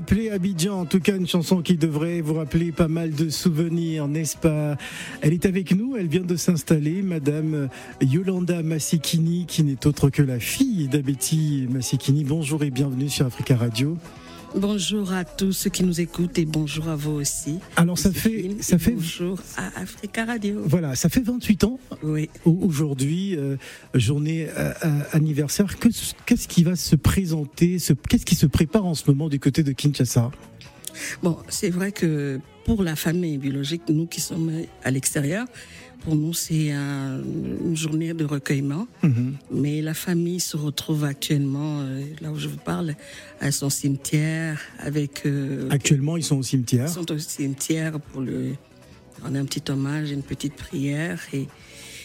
m'appeler Abidjan. En tout cas, une chanson qui devrait vous rappeler pas mal de souvenirs, n'est-ce pas? Elle est avec nous, elle vient de s'installer, Madame Yolanda Massikini, qui n'est autre que la fille d'Abeti Massikini. Bonjour et bienvenue sur Africa Radio. Bonjour à tous ceux qui nous écoutent et bonjour à vous aussi. Alors ça fait ça fait bonjour à Africa Radio. Voilà, ça fait 28 ans. Oui. Aujourd'hui, euh, journée euh, euh, anniversaire. Qu'est-ce qui va se présenter Qu'est-ce qui se prépare en ce moment du côté de Kinshasa? Bon, c'est vrai que pour la famille biologique, nous qui sommes à l'extérieur, pour nous, c'est une journée de recueillement. Mhm. Mais la famille se retrouve actuellement, euh, là où je vous parle, à son cimetière avec... Euh, actuellement, ils sont au cimetière Ils sont au cimetière pour le rendre un petit hommage, une petite prière. Et...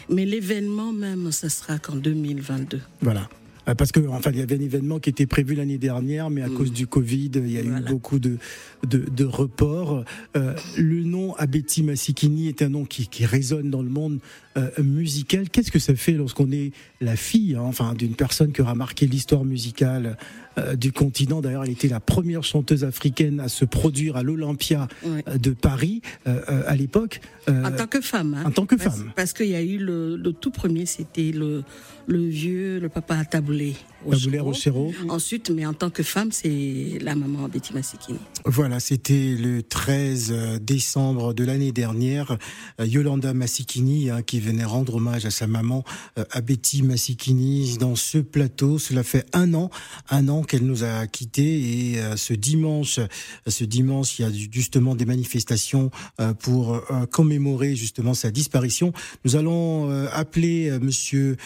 Mais l'événement même, ça sera qu'en 2022. Voilà. Euh, parce que enfin il y avait un événement qui était prévu l'année dernière, mais à cause du Covid, il y a eu beaucoup de de, de reports. Euh, le nom Abeti Massikini est un nom qui, qui résonne dans le monde euh, musical. Qu'est-ce que ça fait lorsqu'on est la fille, hein, enfin d'une personne qui aura marqué l'histoire musicale euh, du continent? D'ailleurs, elle était la première chanteuse africaine à se produire à l'Olympia de Paris à l'époque. en tant que femme. Hein. en tant que femme. Parce qu'il y a eu le, le tout premier, c'était le le vieux, le papa à tabouler. Rochero. Ensuite, mais en tant que femme, c'est la maman Betty Massikini. Voilà, c'était le 13 euh, décembre de l'année dernière. Euh, Yolanda Massikini hein, qui venait rendre hommage à sa maman, euh, à Betty Massikini, dans ce plateau. Cela fait un an, un an qu'elle nous a quittés et ce dimanche, ce dimanche, il y a justement des manifestations pour commémorer justement sa disparition. Nous allons appeler Monsieur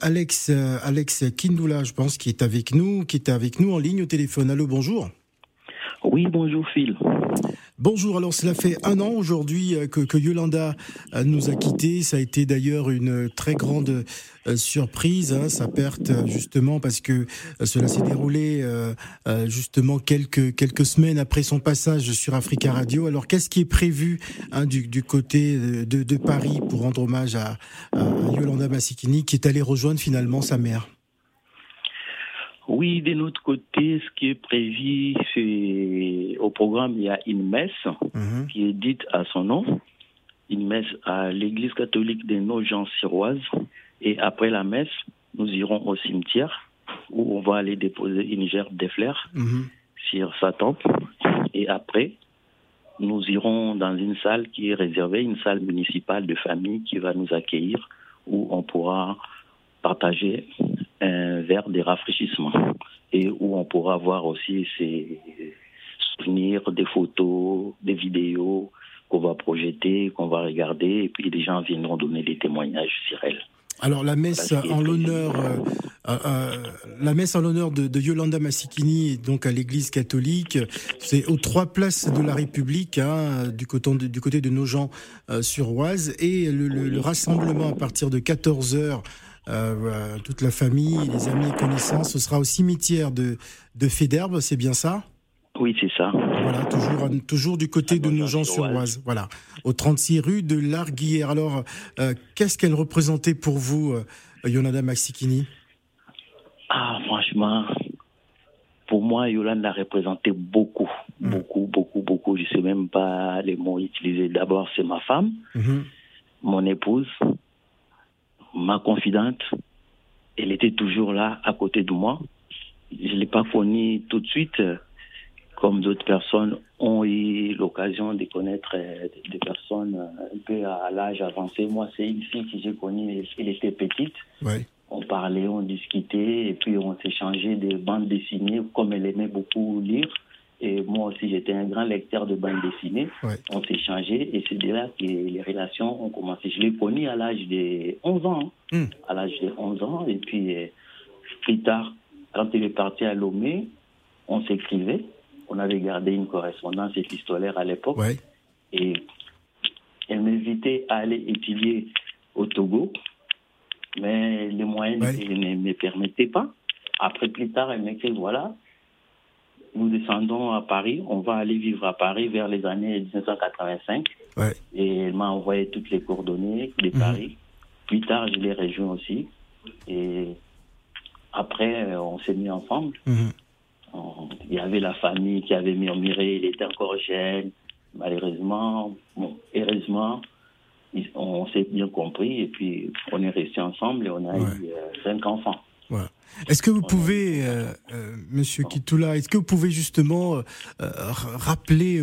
Alex Alex Kindula, je pense qui est avec nous, qui est avec nous en ligne au téléphone. Allô, bonjour. Oui, bonjour Phil. Bonjour, alors cela fait un an aujourd'hui euh, que, Yolanda euh, nous a quittés. Ça a été d'ailleurs une très grande euh, surprise, hein, sa perte, justement parce que cela s'est déroulé justement quelques, quelques semaines après son passage sur Africa Radio. Alors qu'est-ce qui est prévu hein, du, du, côté de, de, Paris pour rendre hommage à, à Yolanda Massikini qui est allée rejoindre finalement sa mère? Oui, de notre côté, ce qui est prévu, c'est au programme, il y a une messe mhm. qui est dite à son nom, une messe à l'église catholique des Nogents-Siroises. Et après la messe, nous irons au cimetière où on va aller déposer une gerbe de fleurs mhm. sur sa tombe. Et après, nous irons dans une salle qui est réservée, une salle municipale de famille qui va nous accueillir où on pourra partager un verre de rafraîchissement et où on pourra voir aussi ces souvenirs, des photos, des vidéos qu'on va projeter, qu'on va regarder, et puis les gens viendront donner des témoignages sur elle. Alors la messe en l'honneur, euh, euh, euh, la messe en l'honneur de, Yolanda Massikini, donc à l'Église catholique, c'est aux trois places de la République, hein, du côté de, du côté de sur Oise, et le, le, rassemblement à partir de 14 heures euh, toute la famille, les amis et connaissances. Ce sera au cimetière de, de Féderbe, c'est bien ça? Oui, c'est ça. Voilà, toujours, toujours du côté de nos gens sur Oise. Voilà, au 36 rue de l'Arguillère. Alors, euh, qu'est-ce qu'elle représentait pour vous, euh, Yolanda Maxikini Ah, franchement, pour moi, Yolanda représentait beaucoup, hmm. beaucoup, beaucoup, beaucoup. Je ne sais même pas les mots utilisés. D'abord, c'est ma femme, mhm. mon épouse, ma confidente, elle était toujours là à côté de moi. Je ne l'ai pas connue tout de suite, comme d'autres personnes ont eu l'occasion de connaître euh, des personnes euh, un peu à l'âge avancé. Moi, c'est une fille que j'ai connue, elle était petite. On parlait, on discutait, et puis on s'échangeait des bandes dessinées, comme elle aimait beaucoup lire. Et moi aussi, j'étais un grand lecteur de bandes dessinées. On s'est changé et c'est de là que les relations ont commencé. Je l'ai connu à l'âge de 11 ans. Hein. Hmm. À l'âge de 11 ans. Et puis, euh, plus tard, quand il est parti à Lomé, on s'écrivait. On avait gardé une correspondance épistolaire à l'époque. Et elle m'invitait à aller étudier au Togo. Mais les moyens ne me permettaient pas. Après, plus tard, elle m'écrit voilà, nous descendons à Paris. On va aller vivre à Paris vers les années 1985. Et elle m'a envoyé toutes les coordonnées de mhm. Paris. Plus tard, je l'ai rejoint aussi. Et après, on s'est mis ensemble. Mhm. il y avait la famille qui avait murmuré, il était encore jeune. Malheureusement, bon, heureusement, on s'est bien compris et puis on est resté ensemble et on a eu euh, cinq enfants. Est-ce que vous pouvez, euh, euh, Monsieur Kitoula, est-ce que vous pouvez justement euh, rappeler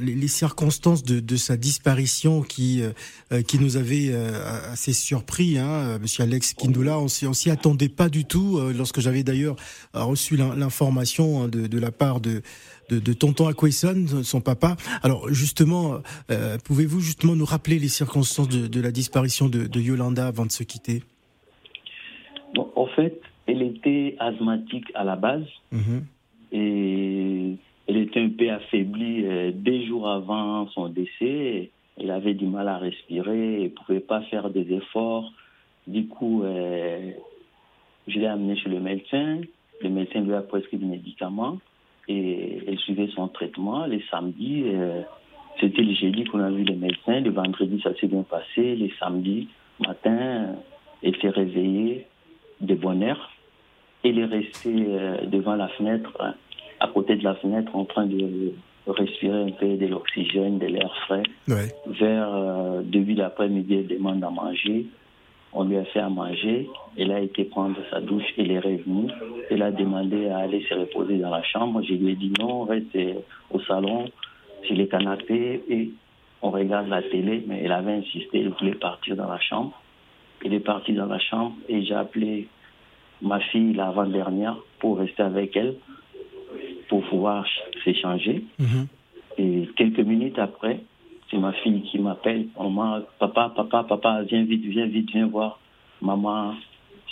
les, circonstances de, sa disparition qui qui nous avait assez surpris, hein, Monsieur Alex Kindoula? On s'y attendait pas du tout lorsque j'avais d'ailleurs reçu l'information hein, de, la part de de, tonton Aquesson, son papa. Alors justement, pouvez-vous justement nous rappeler les circonstances de, la disparition de, Yolanda avant de se quitter? En fait, elle était asthmatique à la base mhm. et elle était un peu affaiblie euh, deux jours avant son décès. Elle avait du mal à respirer, elle ne pouvait pas faire des efforts. Du coup, euh, je l'ai amenée chez le médecin. Le médecin lui a prescrit des médicaments et elle suivait son traitement. Les samedis, euh, c'était le jeudi qu'on a vu le médecin. Le vendredi, ça s'est bien passé. Les samedis matin, elle s'est réveillée de bonne heure. Elle est restée euh, devant la fenêtre, à côté de la fenêtre, en train de respirer un peu de l'oxygène, de l'air frais. Vers euh, début d'après-midi, elle demande à manger. On lui a fait à manger. Elle a été prendre sa douche. Elle est revenue. Elle a demandé à aller se reposer dans la chambre. Je lui ai dit non, reste au salon, sur les canapés et on regarde la télé. Mais elle avait insisté. Elle voulait partir dans la chambre. Elle est partie dans la chambre et j'ai appelé ma fille l'avant-dernière pour rester avec elle, pour pouvoir s'échanger. Mhm. Et quelques minutes après, c'est ma fille qui m'appelle. Papa, papa, papa, viens vite, viens vite, viens voir. Maman,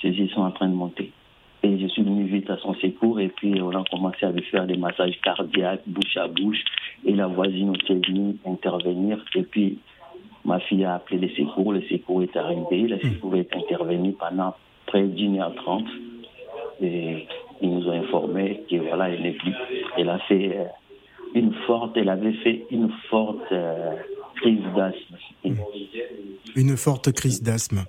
ses yeux sont en train de monter. Et je suis venu vite à son secours et puis on a commencé à lui faire des massages cardiaques, bouche à bouche. Et la voisine aussi est venue intervenir. Et puis ma fille a appelé les secours, le secours est arrivé, le secours est intervenu pendant près d'une heure trente. Et ils nous ont informé que voilà, elle n'est plus. Elle a fait euh, une forte, elle avait fait une forte euh, crise d'asthme. Une forte crise d'asthme.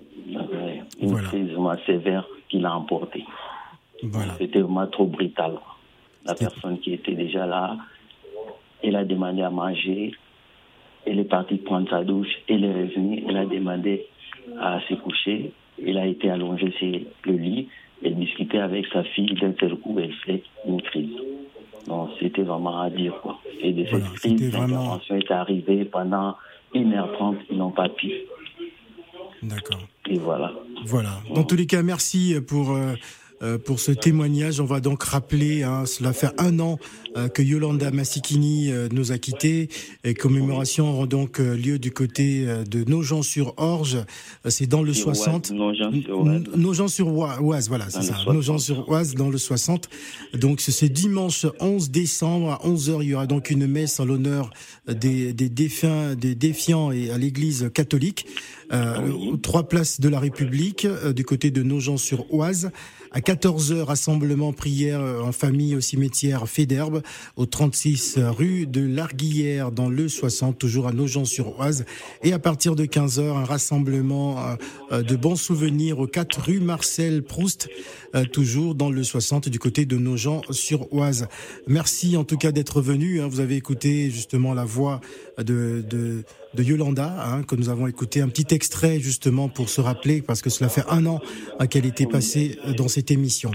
une crise vraiment sévère qui l'a emporté. Voilà. C'était vraiment trop brutal. La personne qui était déjà là, elle a demandé à manger, elle est partie prendre sa douche, elle est revenue, elle a demandé à se coucher, elle a été allongée sur le lit, elle discutait avec sa fille, d'un seul coup, elle fait une crise. Donc, c'était vraiment à dire, quoi. Et de cette crise, l'intervention est arrivée pendant 1h30, ils n'ont pas pu. D'accord. Et voilà. Voilà. Dans tous les cas, merci pour euh, pour ce témoignage. On va donc rappeler, hein, cela fait un an euh, que Yolanda Massikini euh, nous a quittés. Et commémoration aura donc lieu du côté de Nogent-sur-Orge. C'est dans le 60. Nogent-sur-Oise. voilà, c'est ça. Nogent-sur-Oise dans le 60. Donc c'est dimanche 11 décembre à 11h. Il y aura donc une messe en l'honneur des, des défunts, des défiants et à l'église catholique. Euh, trois places de la République, du côté de Nogent-sur-Oise. À 14h, rassemblement prière euh, en famille au cimetière Féderbe, au 36 rue de l'Arguillère, dans le 60, toujours à Nogent-sur-Oise. Et à partir de 15h, un rassemblement euh, euh, de bons souvenirs au 4 rue Marcel Proust, toujours dans le 60, du côté de Nogent-sur-Oise. Merci en tout cas d'être venu. Hein. Vous avez écouté justement la voix de, Yolanda, hein, que nous avons écouté. Un petit extrait justement pour se rappeler, parce que cela fait un an hein, qu'elle était passée dans cette émission.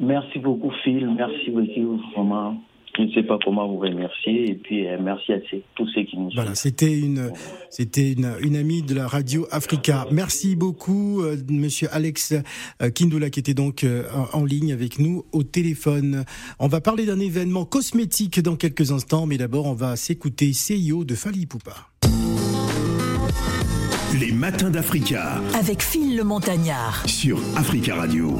Merci beaucoup Phil, merci beaucoup vraiment je ne sais pas comment vous remercier et puis euh, merci à tous ceux qui nous Voilà, c'était une c'était une, une, amie de la radio Africa. Merci beaucoup euh, monsieur Alex euh, Kindula qui était donc en ligne avec nous au téléphone. On va parler d'un événement cosmétique dans quelques instants mais d'abord on va s'écouter CIO de Fali Poupa. Les matins d'Africa avec Phil le Montagnard sur Africa Radio.